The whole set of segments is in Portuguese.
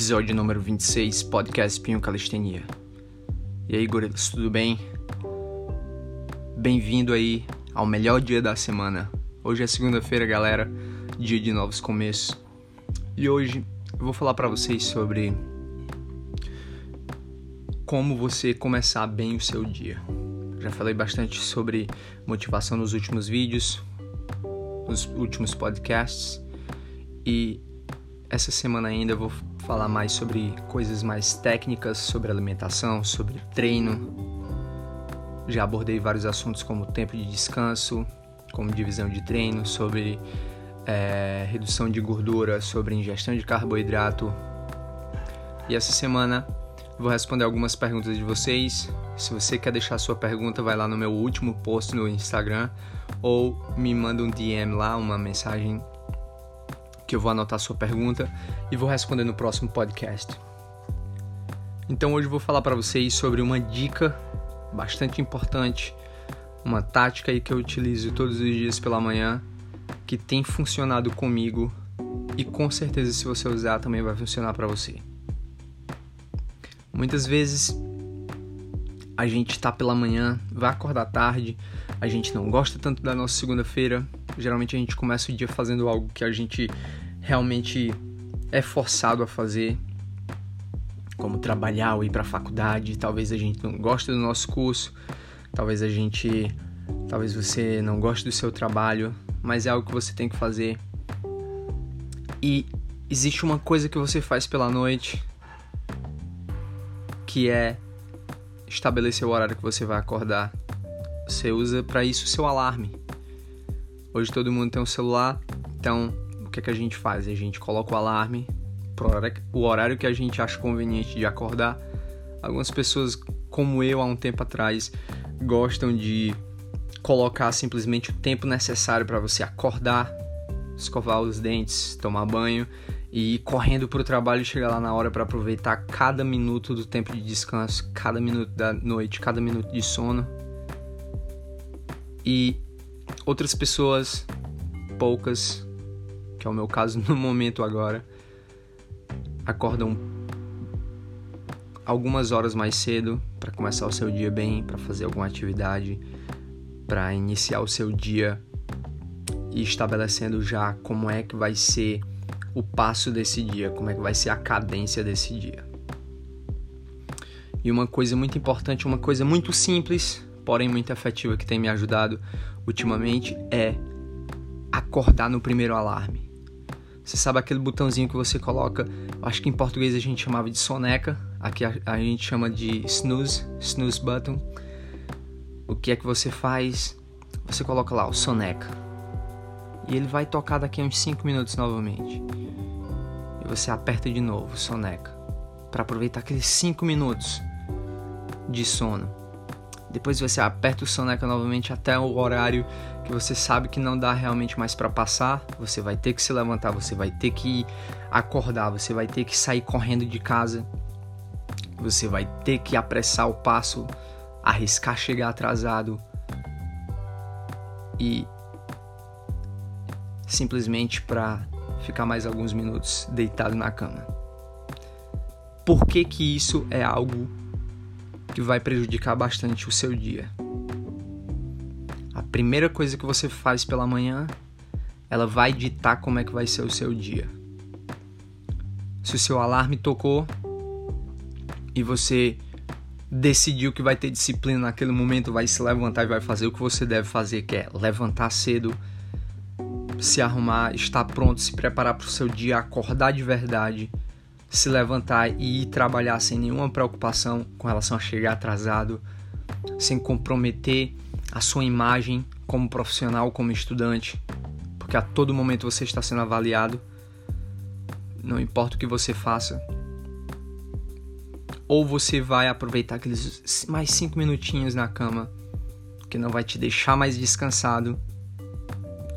episódio número 26, podcast Pinho Calistenia. E aí, gorilas, tudo bem? Bem-vindo aí ao melhor dia da semana. Hoje é segunda-feira, galera, dia de novos começos. E hoje eu vou falar para vocês sobre como você começar bem o seu dia. Já falei bastante sobre motivação nos últimos vídeos, nos últimos podcasts e essa semana ainda eu vou falar mais sobre coisas mais técnicas, sobre alimentação, sobre treino. Já abordei vários assuntos como tempo de descanso, como divisão de treino, sobre é, redução de gordura, sobre ingestão de carboidrato. E essa semana vou responder algumas perguntas de vocês. Se você quer deixar sua pergunta, vai lá no meu último post no Instagram ou me manda um DM lá, uma mensagem que eu vou anotar sua pergunta e vou responder no próximo podcast. Então hoje eu vou falar para vocês sobre uma dica bastante importante, uma tática aí que eu utilizo todos os dias pela manhã, que tem funcionado comigo e com certeza se você usar também vai funcionar para você. Muitas vezes a gente está pela manhã, vai acordar tarde, a gente não gosta tanto da nossa segunda-feira. Geralmente a gente começa o dia fazendo algo que a gente realmente é forçado a fazer, como trabalhar ou ir para a faculdade. Talvez a gente não goste do nosso curso, talvez a gente, talvez você não goste do seu trabalho, mas é algo que você tem que fazer. E existe uma coisa que você faz pela noite que é estabelecer o horário que você vai acordar. Você usa para isso o seu alarme. Hoje todo mundo tem um celular, então o que, é que a gente faz? A gente coloca o alarme o horário que a gente acha conveniente de acordar. Algumas pessoas, como eu há um tempo atrás, gostam de colocar simplesmente o tempo necessário para você acordar, escovar os dentes, tomar banho e correndo para o trabalho e chegar lá na hora para aproveitar cada minuto do tempo de descanso, cada minuto da noite, cada minuto de sono. E outras pessoas, poucas, que é o meu caso no momento agora, acordam algumas horas mais cedo para começar o seu dia bem, para fazer alguma atividade, para iniciar o seu dia e estabelecendo já como é que vai ser o passo desse dia, como é que vai ser a cadência desse dia. E uma coisa muito importante, uma coisa muito simples, porém muito efetiva que tem me ajudado ultimamente é acordar no primeiro alarme. Você sabe aquele botãozinho que você coloca, acho que em português a gente chamava de soneca, aqui a, a gente chama de snooze, snooze button. O que é que você faz? Você coloca lá o soneca. E ele vai tocar daqui a uns 5 minutos novamente. E você aperta de novo soneca para aproveitar aqueles 5 minutos de sono. Depois você aperta o soneca novamente até o horário que você sabe que não dá realmente mais para passar. Você vai ter que se levantar, você vai ter que acordar, você vai ter que sair correndo de casa. Você vai ter que apressar o passo, arriscar chegar atrasado e simplesmente para ficar mais alguns minutos deitado na cama. Por que que isso é algo que vai prejudicar bastante o seu dia. A primeira coisa que você faz pela manhã, ela vai ditar como é que vai ser o seu dia. Se o seu alarme tocou e você decidiu que vai ter disciplina naquele momento, vai se levantar e vai fazer o que você deve fazer, que é levantar cedo, se arrumar, estar pronto, se preparar para o seu dia, acordar de verdade se levantar e ir trabalhar sem nenhuma preocupação com relação a chegar atrasado, sem comprometer a sua imagem como profissional, como estudante, porque a todo momento você está sendo avaliado, não importa o que você faça. Ou você vai aproveitar aqueles mais cinco minutinhos na cama, que não vai te deixar mais descansado,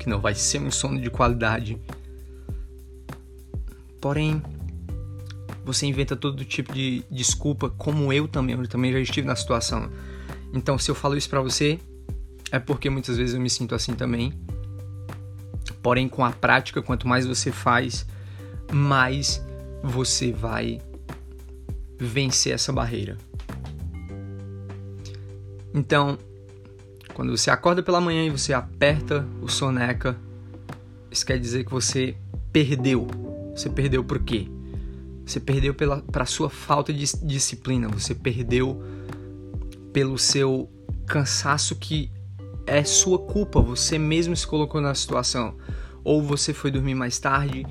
que não vai ser um sono de qualidade. Porém, você inventa todo tipo de desculpa, como eu também, eu também já estive na situação. Então, se eu falo isso para você, é porque muitas vezes eu me sinto assim também. Porém, com a prática, quanto mais você faz, mais você vai vencer essa barreira. Então, quando você acorda pela manhã e você aperta o soneca, isso quer dizer que você perdeu. Você perdeu por quê? Você perdeu pela sua falta de disciplina, você perdeu pelo seu cansaço que é sua culpa, você mesmo se colocou na situação. Ou você foi dormir mais tarde,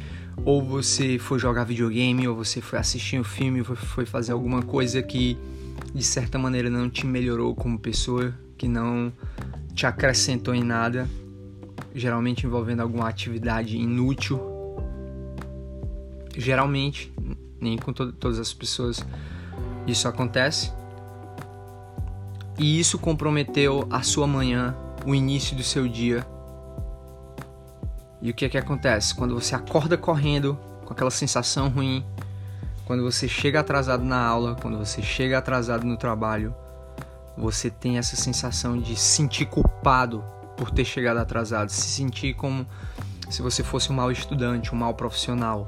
ou você foi jogar videogame, ou você foi assistir um filme, foi fazer alguma coisa que de certa maneira não te melhorou como pessoa, que não te acrescentou em nada, geralmente envolvendo alguma atividade inútil. Geralmente, nem com to todas as pessoas isso acontece. E isso comprometeu a sua manhã, o início do seu dia. E o que é que acontece? Quando você acorda correndo, com aquela sensação ruim, quando você chega atrasado na aula, quando você chega atrasado no trabalho, você tem essa sensação de se sentir culpado por ter chegado atrasado, se sentir como se você fosse um mau estudante, um mau profissional.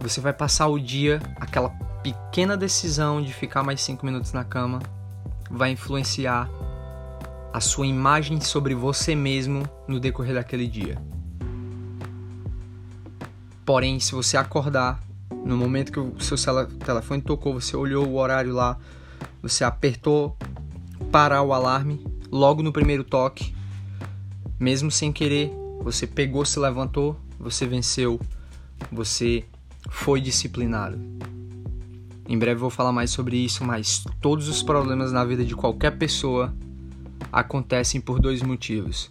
Você vai passar o dia, aquela pequena decisão de ficar mais cinco minutos na cama, vai influenciar a sua imagem sobre você mesmo no decorrer daquele dia. Porém, se você acordar no momento que o seu telefone tocou, você olhou o horário lá, você apertou parar o alarme logo no primeiro toque, mesmo sem querer, você pegou, se levantou, você venceu, você foi disciplinado. Em breve vou falar mais sobre isso, mas todos os problemas na vida de qualquer pessoa acontecem por dois motivos: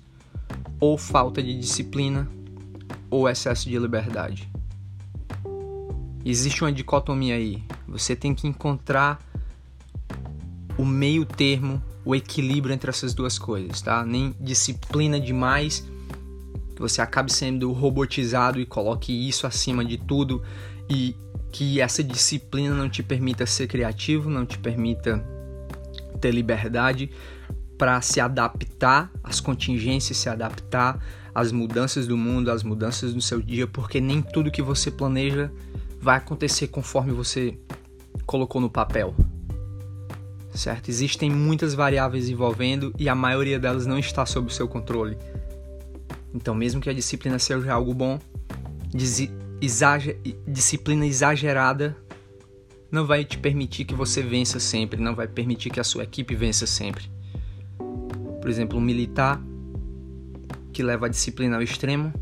ou falta de disciplina ou excesso de liberdade. Existe uma dicotomia aí. Você tem que encontrar o meio termo, o equilíbrio entre essas duas coisas, tá? Nem disciplina demais, que você acabe sendo robotizado e coloque isso acima de tudo e que essa disciplina não te permita ser criativo, não te permita ter liberdade para se adaptar às contingências, se adaptar às mudanças do mundo, às mudanças do seu dia, porque nem tudo que você planeja vai acontecer conforme você colocou no papel. Certo? Existem muitas variáveis envolvendo e a maioria delas não está sob o seu controle. Então, mesmo que a disciplina seja algo bom, exager, disciplina exagerada não vai te permitir que você vença sempre, não vai permitir que a sua equipe vença sempre. Por exemplo, um militar que leva a disciplina ao extremo,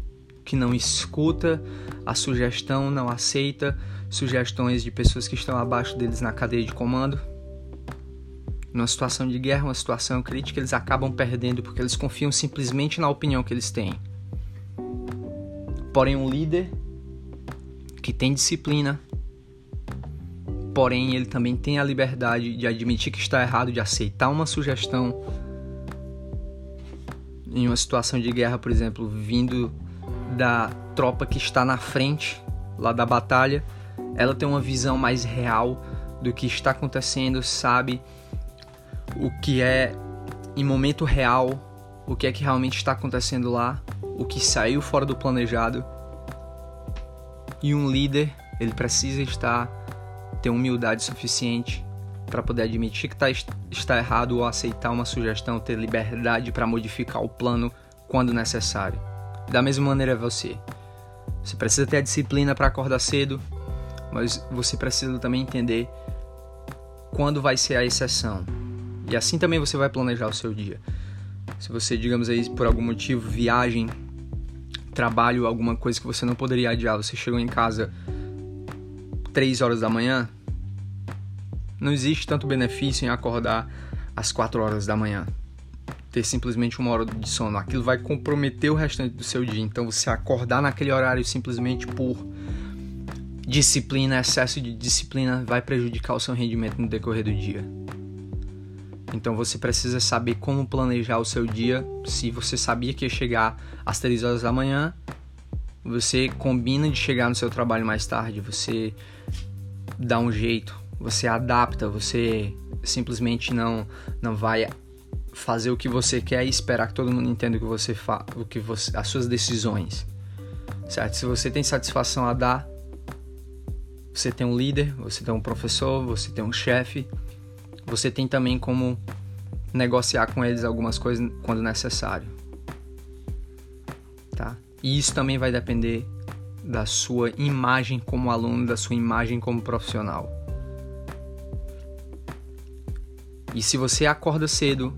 que não escuta a sugestão, não aceita sugestões de pessoas que estão abaixo deles na cadeia de comando. Numa situação de guerra, uma situação crítica, eles acabam perdendo porque eles confiam simplesmente na opinião que eles têm. Porém, um líder que tem disciplina, porém ele também tem a liberdade de admitir que está errado, de aceitar uma sugestão em uma situação de guerra, por exemplo, vindo da tropa que está na frente lá da batalha, ela tem uma visão mais real do que está acontecendo, sabe o que é em momento real, o que é que realmente está acontecendo lá, o que saiu fora do planejado e um líder, ele precisa estar ter humildade suficiente para poder admitir que tá, está errado ou aceitar uma sugestão, ter liberdade para modificar o plano quando necessário. Da mesma maneira você. Você precisa ter a disciplina para acordar cedo, mas você precisa também entender quando vai ser a exceção. E assim também você vai planejar o seu dia. Se você, digamos aí, por algum motivo, viagem trabalho, alguma coisa que você não poderia adiar, você chegou em casa 3 horas da manhã, não existe tanto benefício em acordar às 4 horas da manhã. Ter simplesmente uma hora de sono. Aquilo vai comprometer o restante do seu dia. Então você acordar naquele horário simplesmente por disciplina, excesso de disciplina, vai prejudicar o seu rendimento no decorrer do dia. Então você precisa saber como planejar o seu dia. Se você sabia que ia chegar às 3 horas da manhã, você combina de chegar no seu trabalho mais tarde, você dá um jeito, você adapta, você simplesmente não não vai fazer o que você quer e esperar que todo mundo entenda o que você faz, o que você, as suas decisões. Certo? Se você tem satisfação a dar, você tem um líder, você tem um professor, você tem um chefe, você tem também como negociar com eles algumas coisas quando necessário. Tá? E isso também vai depender da sua imagem como aluno, da sua imagem como profissional. E se você acorda cedo,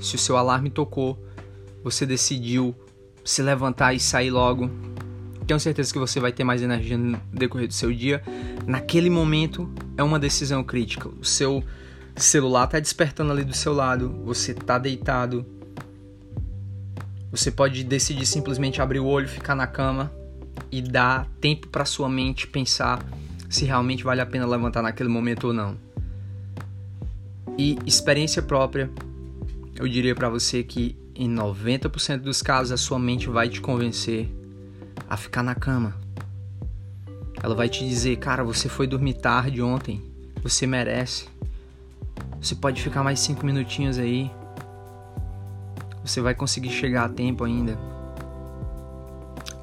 se o seu alarme tocou, você decidiu se levantar e sair logo, tenho certeza que você vai ter mais energia no decorrer do seu dia. Naquele momento é uma decisão crítica. O seu celular está despertando ali do seu lado, você está deitado. Você pode decidir simplesmente abrir o olho, ficar na cama e dar tempo para sua mente pensar se realmente vale a pena levantar naquele momento ou não. E experiência própria, eu diria para você que em 90% dos casos a sua mente vai te convencer a ficar na cama. Ela vai te dizer, cara, você foi dormir tarde ontem, você merece. Você pode ficar mais cinco minutinhos aí. Você vai conseguir chegar a tempo ainda.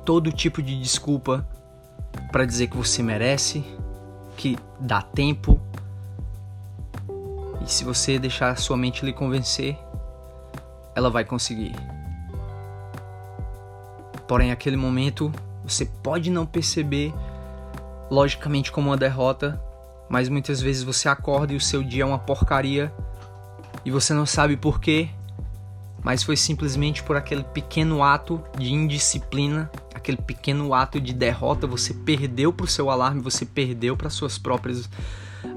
Todo tipo de desculpa para dizer que você merece, que dá tempo, e se você deixar a sua mente lhe convencer, ela vai conseguir. Porém, aquele momento você pode não perceber logicamente como uma derrota, mas muitas vezes você acorda e o seu dia é uma porcaria e você não sabe por quê, mas foi simplesmente por aquele pequeno ato de indisciplina, aquele pequeno ato de derrota, você perdeu para o seu alarme, você perdeu para suas próprias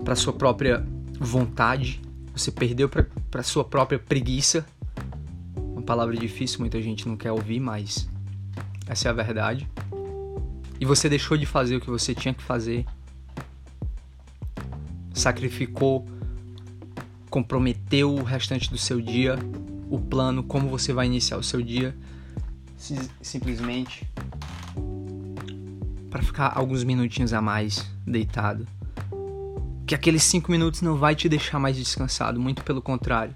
para sua própria vontade, você perdeu para sua própria preguiça. Uma palavra difícil, muita gente não quer ouvir, mas essa é a verdade. E você deixou de fazer o que você tinha que fazer. Sacrificou, comprometeu o restante do seu dia, o plano, como você vai iniciar o seu dia, simplesmente para ficar alguns minutinhos a mais deitado que aqueles 5 minutos não vai te deixar mais descansado, muito pelo contrário.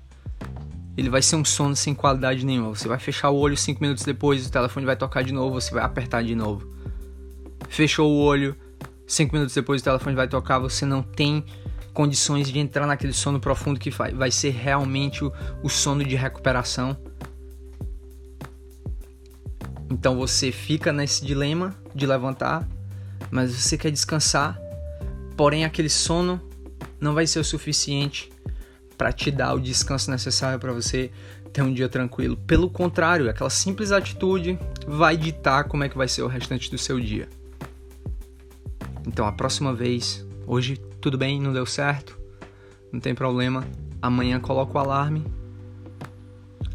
Ele vai ser um sono sem qualidade nenhuma. Você vai fechar o olho 5 minutos depois, o telefone vai tocar de novo, você vai apertar de novo. Fechou o olho, 5 minutos depois o telefone vai tocar, você não tem condições de entrar naquele sono profundo que vai, ser realmente o, o sono de recuperação. Então você fica nesse dilema de levantar, mas você quer descansar Porém, aquele sono não vai ser o suficiente para te dar o descanso necessário para você ter um dia tranquilo. Pelo contrário, aquela simples atitude vai ditar como é que vai ser o restante do seu dia. Então, a próxima vez, hoje tudo bem, não deu certo, não tem problema. Amanhã coloca o alarme.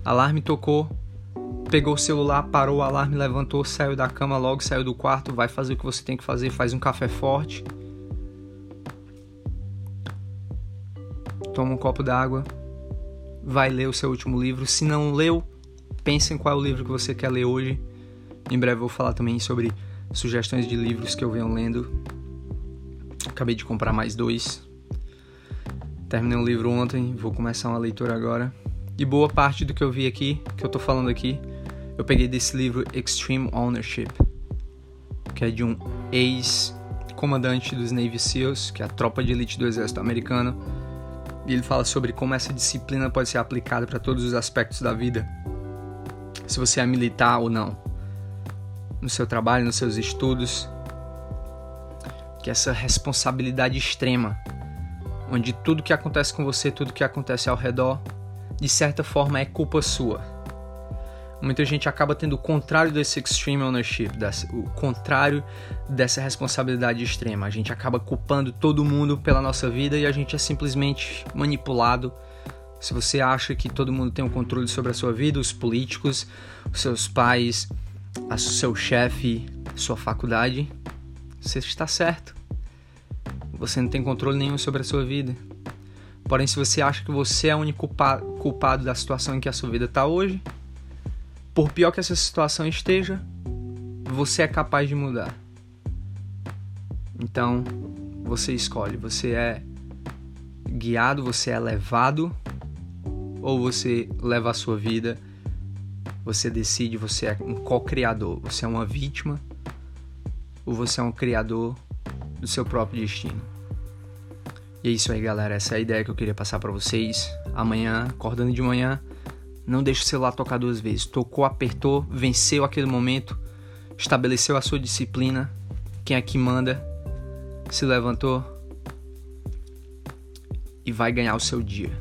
Alarme tocou, pegou o celular, parou o alarme, levantou, saiu da cama logo, saiu do quarto, vai fazer o que você tem que fazer, faz um café forte toma um copo d'água, vai ler o seu último livro. Se não leu, pense em qual é o livro que você quer ler hoje. Em breve vou falar também sobre sugestões de livros que eu venho lendo. Acabei de comprar mais dois. Terminei um livro ontem, vou começar uma leitura agora. E boa parte do que eu vi aqui, que eu tô falando aqui, eu peguei desse livro Extreme Ownership, que é de um ex-comandante dos Navy SEALs, que é a tropa de elite do exército americano e ele fala sobre como essa disciplina pode ser aplicada para todos os aspectos da vida. Se você é militar ou não. No seu trabalho, nos seus estudos. Que essa responsabilidade extrema, onde tudo que acontece com você, tudo que acontece ao redor, de certa forma é culpa sua muita gente acaba tendo o contrário desse extreme ownership, desse, o contrário dessa responsabilidade extrema. A gente acaba culpando todo mundo pela nossa vida e a gente é simplesmente manipulado. Se você acha que todo mundo tem o um controle sobre a sua vida, os políticos, os seus pais, o seu chefe, sua faculdade, você está certo. Você não tem controle nenhum sobre a sua vida. Porém, se você acha que você é o único culpado da situação em que a sua vida está hoje, por pior que essa situação esteja, você é capaz de mudar. Então, você escolhe, você é guiado, você é levado ou você leva a sua vida, você decide, você é um co-criador, você é uma vítima ou você é um criador do seu próprio destino. E é isso aí, galera. Essa é a ideia que eu queria passar para vocês. Amanhã, acordando de manhã, não deixe o celular tocar duas vezes. Tocou, apertou, venceu aquele momento, estabeleceu a sua disciplina. Quem aqui manda se levantou e vai ganhar o seu dia.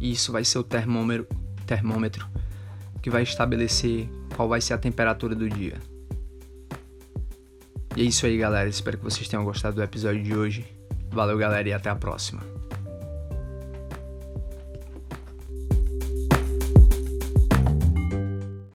E isso vai ser o termômetro, termômetro que vai estabelecer qual vai ser a temperatura do dia. E é isso aí, galera. Espero que vocês tenham gostado do episódio de hoje. Valeu, galera, e até a próxima.